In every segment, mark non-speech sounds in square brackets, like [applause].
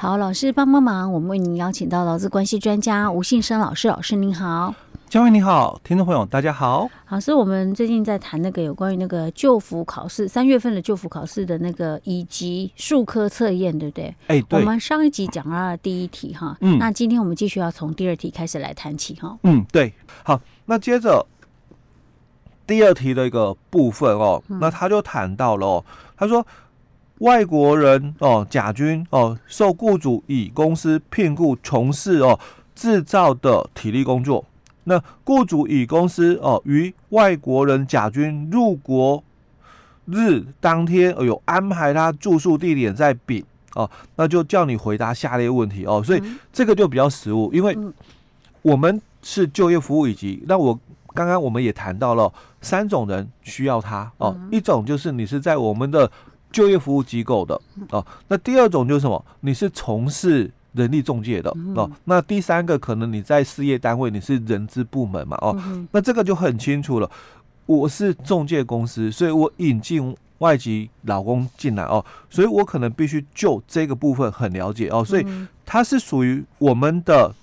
好，老师帮帮忙，我们为您邀请到劳资关系专家吴信生老师，老师您好。嘉惠你好，听众朋友大家好。老师，我们最近在谈那个有关于那个旧服考试，三月份的旧服考试的那个以及数科测验，对不对？哎，对。我们上一集讲到了第一题哈，嗯，那今天我们继续要从第二题开始来谈起哈。嗯，对。好，那接着第二题的一个部分哦，嗯、那他就谈到了哦，他说外国人哦，甲军哦，受雇主乙公司聘雇从事哦制造的体力工作。那雇主乙公司哦，于外国人甲军入国日当天有安排他住宿地点在丙哦，那就叫你回答下列问题哦。所以这个就比较实务，因为我们是就业服务以及那我刚刚我们也谈到了三种人需要他哦，一种就是你是在我们的就业服务机构的哦，那第二种就是什么？你是从事。人力中介的哦，那第三个可能你在事业单位，你是人资部门嘛哦，那这个就很清楚了。我是中介公司，所以我引进外籍老公进来哦，所以我可能必须就这个部分很了解哦，所以它是属于我们的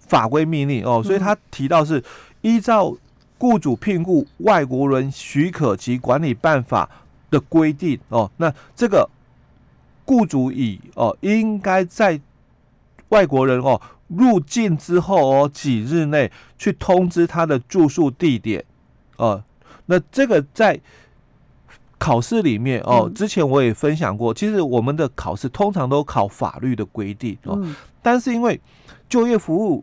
法规命令哦，所以他提到是依照雇主聘雇外国人许可及管理办法的规定哦，那这个。雇主乙哦，应该在外国人哦入境之后哦几日内去通知他的住宿地点哦。那这个在考试里面哦，之前我也分享过，其实我们的考试通常都考法律的规定哦，但是因为就业服务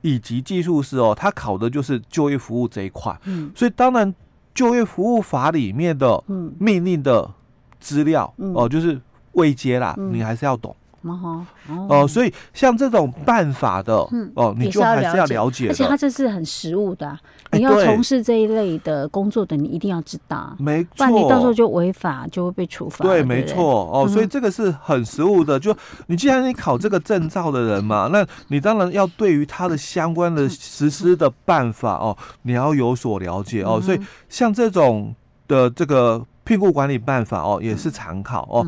以及技术师哦，他考的就是就业服务这一块，所以当然就业服务法里面的命令的资料哦，就是。未接啦，嗯、你还是要懂。哦，哦、呃，所以像这种办法的，嗯，哦、呃，你就还是要了解，而且它这是很实务的、啊。你要从事这一类的工作的，你一定要知道，没错，不然你到时候就违法，就会被处罚。对，没错，哦，所以这个是很实务的。就你既然你考这个证照的人嘛，那你当然要对于他的相关的实施的办法哦，你要有所了解哦。所以像这种的这个聘雇管理办法哦，也是常考哦。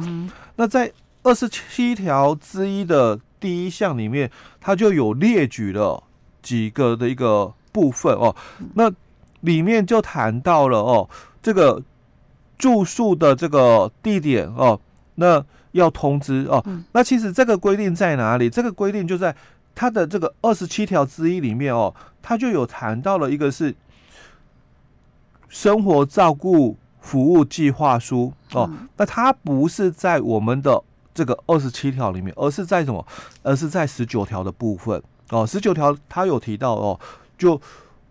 那在二十七条之一的第一项里面，它就有列举了几个的一个部分哦。那里面就谈到了哦，这个住宿的这个地点哦，那要通知哦。那其实这个规定在哪里？这个规定就在它的这个二十七条之一里面哦，它就有谈到了一个是生活照顾。服务计划书哦，那它不是在我们的这个二十七条里面，而是在什么？而是在十九条的部分哦。十九条它有提到哦，就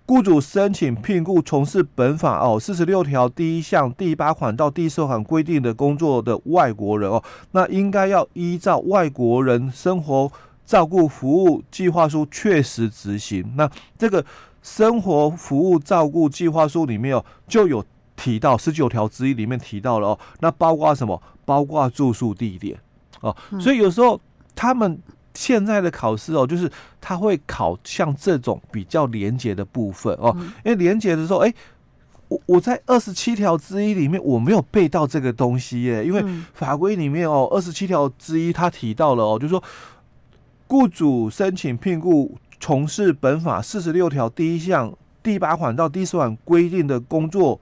雇主申请聘雇从事本法哦四十六条第一项第八款到第四款规定的工作的外国人哦，那应该要依照外国人生活照顾服务计划书确实执行。那这个生活服务照顾计划书里面哦，就有。提到十九条之一里面提到了哦，那包括什么？包括住宿地点哦，所以有时候他们现在的考试哦，就是他会考像这种比较连结的部分哦，因为连结的时候，哎，我我在二十七条之一里面我没有背到这个东西耶，因为法规里面哦，二十七条之一他提到了哦，就是说雇主申请聘雇从事本法四十六条第一项第八款到第四款规定的工作。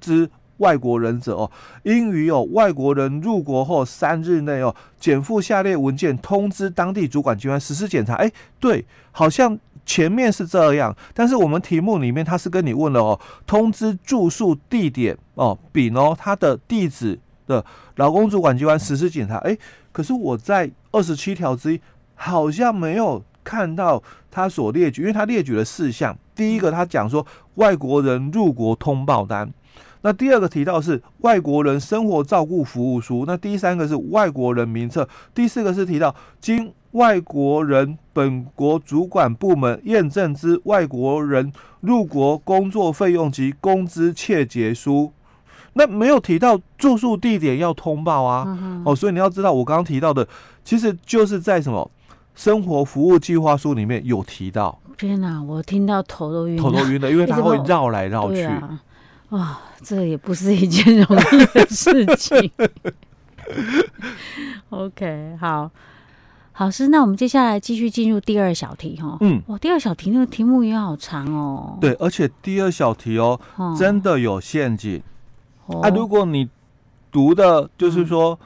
之外国人者哦，应于有外国人入国后三日内哦，检附下列文件，通知当地主管机关实施检查。哎，对，好像前面是这样，但是我们题目里面他是跟你问了哦，通知住宿地点哦，丙哦，他的地址的劳工主管机关实施检查。哎，可是我在二十七条之一好像没有看到他所列举，因为他列举了四项，第一个他讲说外国人入国通报单。那第二个提到是外国人生活照顾服务书，那第三个是外国人名册，第四个是提到经外国人本国主管部门验证之外国人入国工作费用及工资切结书，那没有提到住宿地点要通报啊，嗯、哦，所以你要知道我刚刚提到的，其实就是在什么生活服务计划书里面有提到。天哪，我听到头都晕，头都晕了，因为它会绕来绕去。哇，这也不是一件容易的事情。[laughs] OK，好，好是那我们接下来继续进入第二小题哈。嗯，哇，第二小题那个题目也好长哦。对，而且第二小题哦，哦。真的有陷阱。哦、啊，如果你读的就是说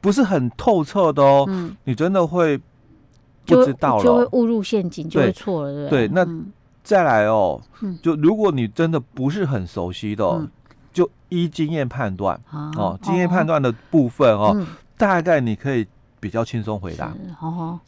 不是很透彻的哦，嗯，你真的会不知道了，就会误入陷阱，就会错了，对对，对，那再来哦，嗯、就如果你真的不是很熟悉的、哦。嗯就依经验判断哦，经验判断的部分哦，嗯、大概你可以比较轻松回答。哦，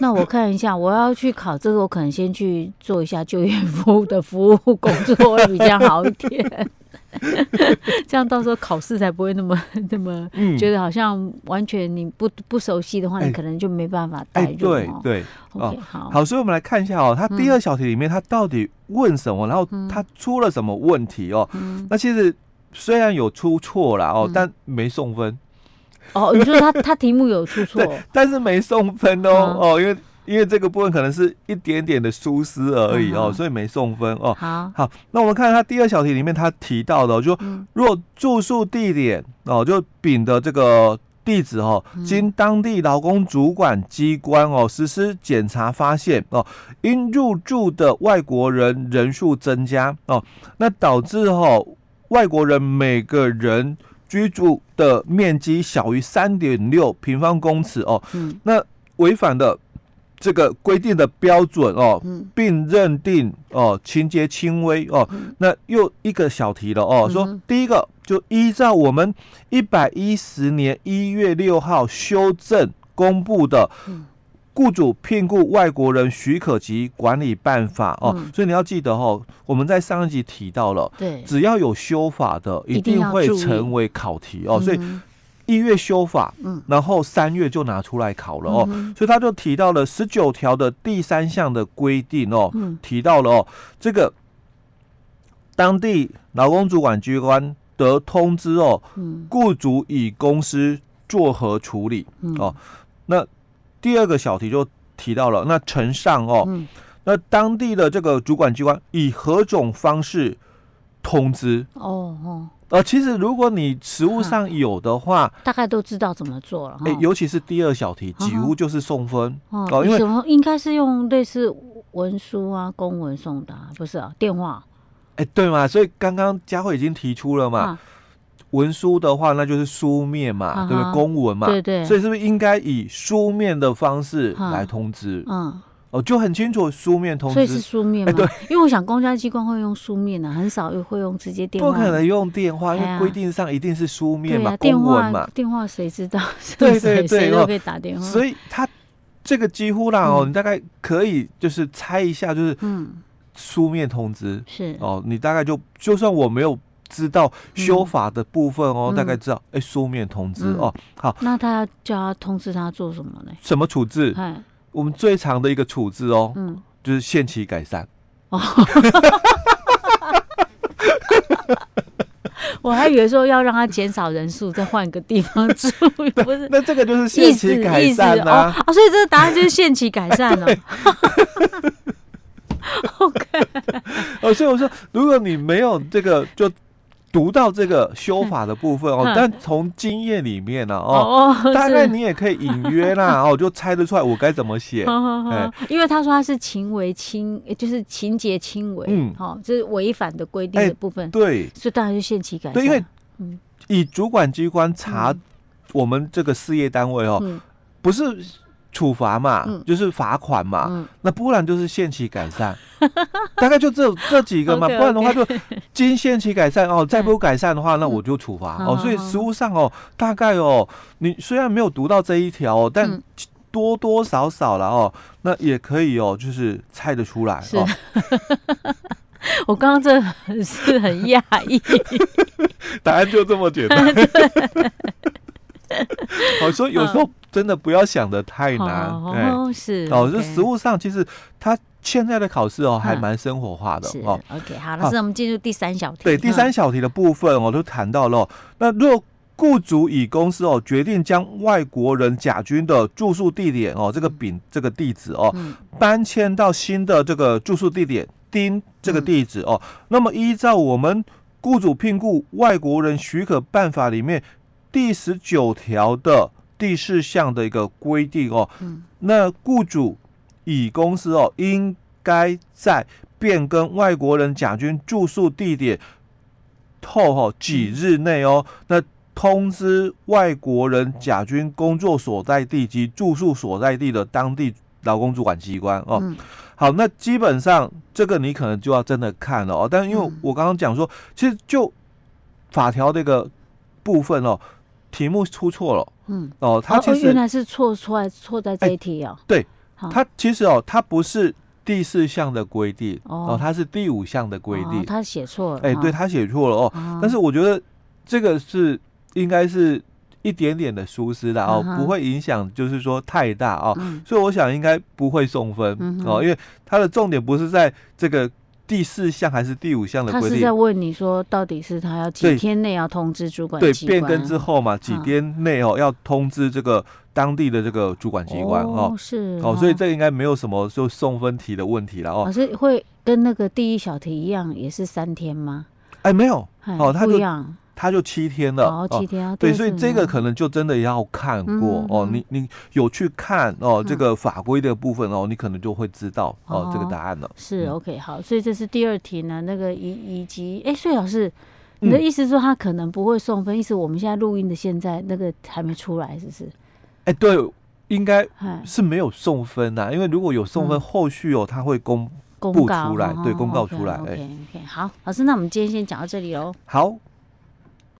那我看一下，我要去考这个，我可能先去做一下就业服务的服务工作会比较好一点。[laughs] 这样到时候考试才不会那么 [laughs] 那么觉得好像完全你不不熟悉的话，你可能就没办法带入。对对，OK，好，好，所以我们来看一下哦，他第二小题里面他到底问什么，然后他出了什么问题哦？那其实。虽然有出错了哦，但没送分。哦，你说他 [laughs] 他题目有出错，但是没送分哦哦，因为因为这个部分可能是一点点的疏失而已哦，所以没送分哦。好，好，那我们看它第二小题里面它提到的，就若住宿地点哦，就丙的这个地址哦，经当地劳工主管机关哦实施检查发现哦，因入住的外国人人数增加哦，那导致哦。外国人每个人居住的面积小于三点六平方公尺哦，嗯，那违反的这个规定的标准哦，嗯，并认定哦情节轻微哦，那又一个小题了哦，说第一个就依照我们一百一十年一月六号修正公布的。雇主聘雇外国人许可及管理办法哦，嗯、所以你要记得哦，我们在上一集提到了，对，只要有修法的，一定会成为考题哦。所以一月修法，嗯，然后三月就拿出来考了哦。嗯、所以他就提到了十九条的第三项的规定哦，嗯、提到了哦，这个当地劳工主管机关得通知哦，嗯，雇主以公司作何处理、嗯、哦，那。第二个小题就提到了，那呈上哦，嗯、那当地的这个主管机关以何种方式通知？哦哦，呃，其实如果你实物上有的话，大概都知道怎么做了。哎、欸，尤其是第二小题，几乎就是送分哦，因为什么？应该是用类似文书啊、公文送达，不是啊？电话？哎、欸，对嘛？所以刚刚佳慧已经提出了嘛。啊文书的话，那就是书面嘛，对不对？公文嘛，对对。所以是不是应该以书面的方式来通知？嗯，哦，就很清楚书面通知。所以是书面嘛？欸、对，因为我想公家机关会用书面的、啊，很少会用直接电话。不可能用电话，因为规定上一定是书面嘛，公文嘛。电话谁知道？[laughs] 对对对，谁都可以打电话。所以他这个几乎啦哦，嗯、你大概可以就是猜一下，就是嗯，书面通知是哦，你大概就就算我没有。知道修法的部分哦，嗯、大概知道哎，书面通知、嗯、哦。好，那他叫他通知他做什么呢？什么处置？嘿我们最长的一个处置哦，嗯，就是限期改善。哦，[laughs] 我还以为说要让他减少人数，再换个地方住，[laughs] 不是？那这个就是限期改善啊，哦，所以这个答案就是限期改善了。[laughs] OK，哦，所以我说，如果你没有这个，就。读到这个修法的部分哦，但从经验里面呢哦，大概你也可以隐约啦 [laughs] 哦，就猜得出来我该怎么写。[laughs] 因为他说他是情为轻，就是情节轻微，嗯，好，就是违反的规定的部分。对，所以当然就限期改善。对，因为以主管机关查我们这个事业单位哦，不是。处罚嘛，嗯、就是罚款嘛，嗯、那不然就是限期改善，[laughs] 大概就这这几个嘛不然的话就经限期改善哦，再不改善的话，那我就处罚、嗯、哦。所以实务上哦，大概哦，你虽然没有读到这一条哦，但多多少少了哦，那也可以哦，就是猜得出来哦。[laughs] 我刚刚这是很讶异，[laughs] 答案就这么简单。好，所以有时候真的不要想的太难，哦，是哦，就实物上其实他现在的考试哦还蛮生活化的哦。OK，好，老师，我们进入第三小题。对，第三小题的部分我都谈到了。那若雇主乙公司哦决定将外国人甲军的住宿地点哦这个丙这个地址哦搬迁到新的这个住宿地点丁这个地址哦，那么依照我们雇主聘雇外国人许可办法里面。第十九条的第四项的一个规定哦，嗯，那雇主乙公司哦，应该在变更外国人甲军住宿地点后哦几日内哦，那通知外国人甲军工作所在地及住宿所在地的当地劳工主管机关哦。嗯好，那基本上这个你可能就要真的看了哦。但是因为我刚刚讲说，其实就法条这个部分哦，题目出错了。嗯。哦，他其实原来是错出来错在这一题哦。对，他其实哦，他不是第四项的规定哦，它是第五项的规定。他写错了。哎，对他写错了哦。但是我觉得这个是应该是。一点点的疏失的哦，不会影响，就是说太大哦，嗯、所以我想应该不会送分、嗯、哦，因为它的重点不是在这个第四项还是第五项的规定，他是在问你说到底是他要几天内要通知主管机关，对，变更之后嘛，几天内哦要通知这个当地的这个主管机关哦，是哦，所以这个应该没有什么就送分题的问题了哦，是会跟那个第一小题一样，也是三天吗？哎，没有。哦，它不他就七天了，哦，七天啊，对，所以这个可能就真的要看过哦，你你有去看哦，这个法规的部分哦，你可能就会知道哦这个答案了。是 OK 好，所以这是第二题呢，那个以以及哎，所以老师，你的意思说他可能不会送分，意思我们现在录音的现在那个还没出来，是不是？哎，对，应该是没有送分呐，因为如果有送分，后续哦他会公布出来，对，公告出来。哎，OK OK 好，老师，那我们今天先讲到这里喽。好。